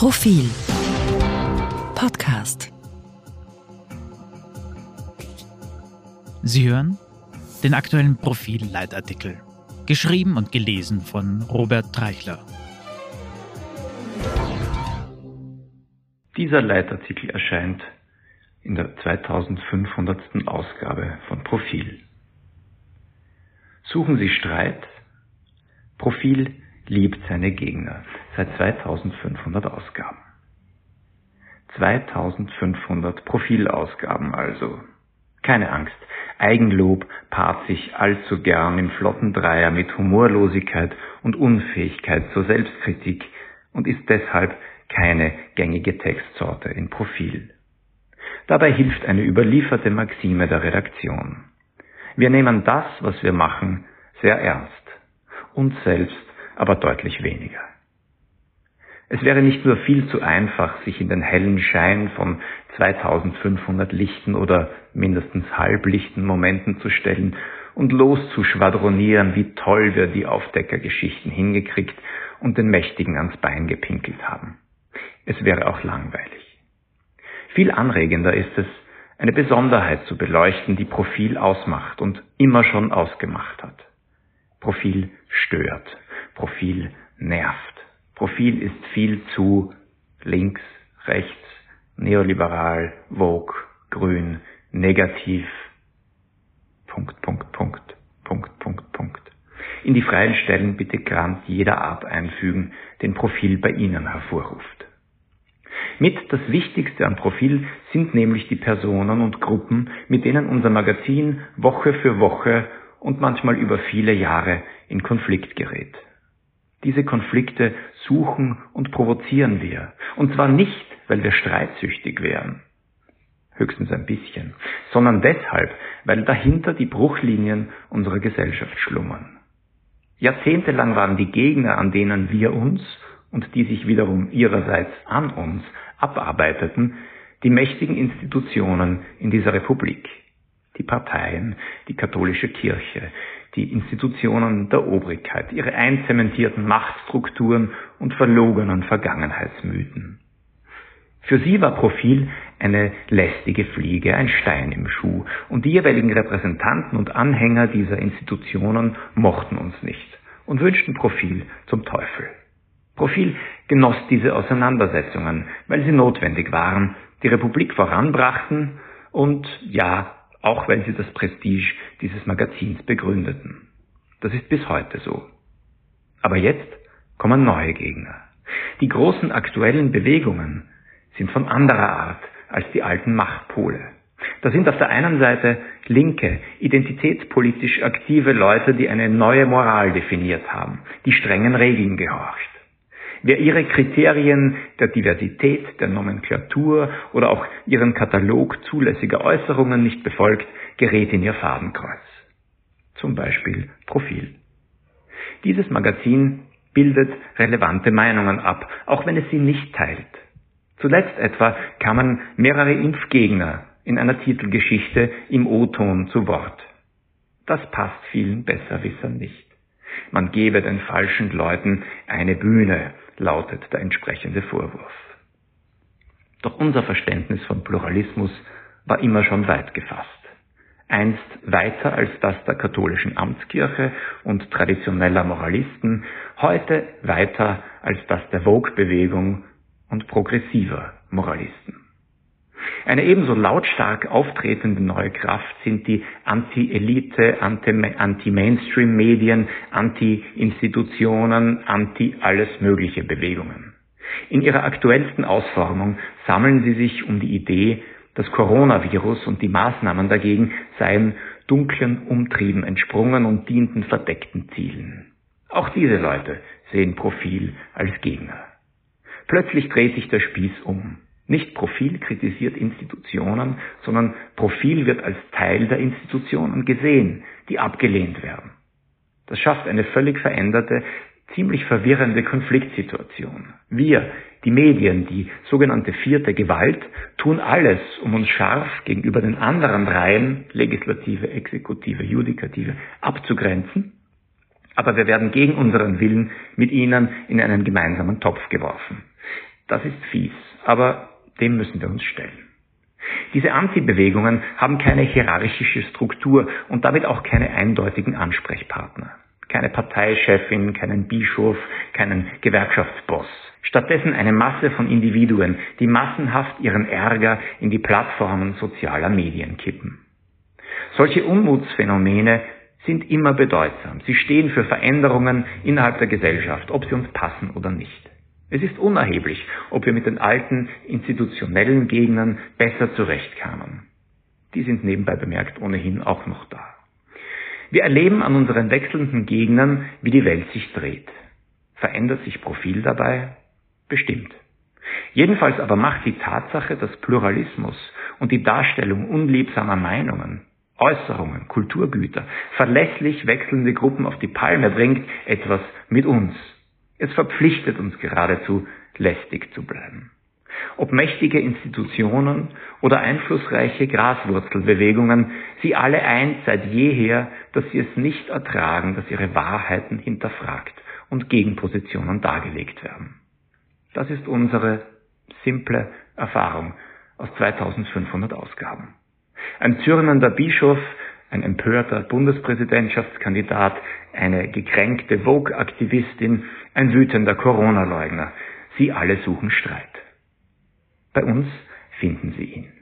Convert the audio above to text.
Profil Podcast Sie hören den aktuellen Profil-Leitartikel, geschrieben und gelesen von Robert Treichler. Dieser Leitartikel erscheint in der 2500. Ausgabe von Profil. Suchen Sie Streit? Profil liebt seine Gegner seit 2500 Ausgaben. 2500 Profilausgaben also. Keine Angst, Eigenlob paart sich allzu gern im flotten Dreier mit Humorlosigkeit und Unfähigkeit zur Selbstkritik und ist deshalb keine gängige Textsorte in Profil. Dabei hilft eine überlieferte Maxime der Redaktion. Wir nehmen das, was wir machen, sehr ernst. Uns selbst aber deutlich weniger. Es wäre nicht nur viel zu einfach, sich in den hellen Schein von 2500 lichten oder mindestens halblichten Momenten zu stellen und loszuschwadronieren, wie toll wir die Aufdeckergeschichten hingekriegt und den Mächtigen ans Bein gepinkelt haben. Es wäre auch langweilig. Viel anregender ist es, eine Besonderheit zu beleuchten, die Profil ausmacht und immer schon ausgemacht hat. Profil stört, Profil nervt. Profil ist viel zu links, rechts, neoliberal, vogue, grün, negativ. Punkt, Punkt, Punkt, Punkt, Punkt, Punkt. In die freien Stellen bitte Grant jeder Art einfügen, den Profil bei Ihnen hervorruft. Mit das Wichtigste am Profil sind nämlich die Personen und Gruppen, mit denen unser Magazin Woche für Woche und manchmal über viele Jahre in Konflikt gerät. Diese Konflikte suchen und provozieren wir. Und zwar nicht, weil wir streitsüchtig wären, höchstens ein bisschen, sondern deshalb, weil dahinter die Bruchlinien unserer Gesellschaft schlummern. Jahrzehntelang waren die Gegner, an denen wir uns und die sich wiederum ihrerseits an uns abarbeiteten, die mächtigen Institutionen in dieser Republik, die Parteien, die katholische Kirche, die Institutionen der Obrigkeit, ihre einzementierten Machtstrukturen und verlogenen Vergangenheitsmythen. Für sie war Profil eine lästige Fliege, ein Stein im Schuh, und die jeweiligen Repräsentanten und Anhänger dieser Institutionen mochten uns nicht und wünschten Profil zum Teufel. Profil genoss diese Auseinandersetzungen, weil sie notwendig waren, die Republik voranbrachten und ja, auch weil sie das Prestige dieses Magazins begründeten. Das ist bis heute so. Aber jetzt kommen neue Gegner. Die großen aktuellen Bewegungen sind von anderer Art als die alten Machtpole. Da sind auf der einen Seite linke, identitätspolitisch aktive Leute, die eine neue Moral definiert haben, die strengen Regeln gehorcht. Wer ihre Kriterien der Diversität, der Nomenklatur oder auch ihren Katalog zulässiger Äußerungen nicht befolgt, gerät in ihr Fadenkreuz. Zum Beispiel Profil. Dieses Magazin bildet relevante Meinungen ab, auch wenn es sie nicht teilt. Zuletzt etwa kamen mehrere Impfgegner in einer Titelgeschichte im O-Ton zu Wort. Das passt vielen Besserwissern nicht. Man gebe den falschen Leuten eine Bühne, lautet der entsprechende Vorwurf. Doch unser Verständnis von Pluralismus war immer schon weit gefasst. Einst weiter als das der katholischen Amtskirche und traditioneller Moralisten, heute weiter als das der Vogue-Bewegung und progressiver Moralisten. Eine ebenso lautstark auftretende neue Kraft sind die Anti-Elite, Anti-Mainstream-Medien, Anti-Institutionen, Anti-alles mögliche Bewegungen. In ihrer aktuellsten Ausformung sammeln sie sich um die Idee, das Coronavirus und die Maßnahmen dagegen seien dunklen Umtrieben entsprungen und dienten verdeckten Zielen. Auch diese Leute sehen Profil als Gegner. Plötzlich dreht sich der Spieß um. Nicht Profil kritisiert Institutionen, sondern Profil wird als Teil der Institutionen gesehen, die abgelehnt werden. Das schafft eine völlig veränderte, ziemlich verwirrende Konfliktsituation. Wir, die Medien, die sogenannte vierte Gewalt, tun alles, um uns scharf gegenüber den anderen dreien, Legislative, Exekutive, Judikative, abzugrenzen, aber wir werden gegen unseren Willen mit ihnen in einen gemeinsamen Topf geworfen. Das ist fies, aber dem müssen wir uns stellen. Diese Anti-Bewegungen haben keine hierarchische Struktur und damit auch keine eindeutigen Ansprechpartner. Keine Parteichefin, keinen Bischof, keinen Gewerkschaftsboss. Stattdessen eine Masse von Individuen, die massenhaft ihren Ärger in die Plattformen sozialer Medien kippen. Solche Unmutsphänomene sind immer bedeutsam. Sie stehen für Veränderungen innerhalb der Gesellschaft, ob sie uns passen oder nicht. Es ist unerheblich, ob wir mit den alten institutionellen Gegnern besser zurechtkamen. Die sind nebenbei bemerkt ohnehin auch noch da. Wir erleben an unseren wechselnden Gegnern, wie die Welt sich dreht. Verändert sich Profil dabei? Bestimmt. Jedenfalls aber macht die Tatsache, dass Pluralismus und die Darstellung unliebsamer Meinungen, Äußerungen, Kulturgüter verlässlich wechselnde Gruppen auf die Palme bringt, etwas mit uns, es verpflichtet uns geradezu, lästig zu bleiben. Ob mächtige Institutionen oder einflussreiche Graswurzelbewegungen, sie alle eint seit jeher, dass sie es nicht ertragen, dass ihre Wahrheiten hinterfragt und Gegenpositionen dargelegt werden. Das ist unsere simple Erfahrung aus 2500 Ausgaben. Ein zürnender Bischof ein empörter Bundespräsidentschaftskandidat, eine gekränkte Vogue-Aktivistin, ein wütender Corona-Leugner. Sie alle suchen Streit. Bei uns finden Sie ihn.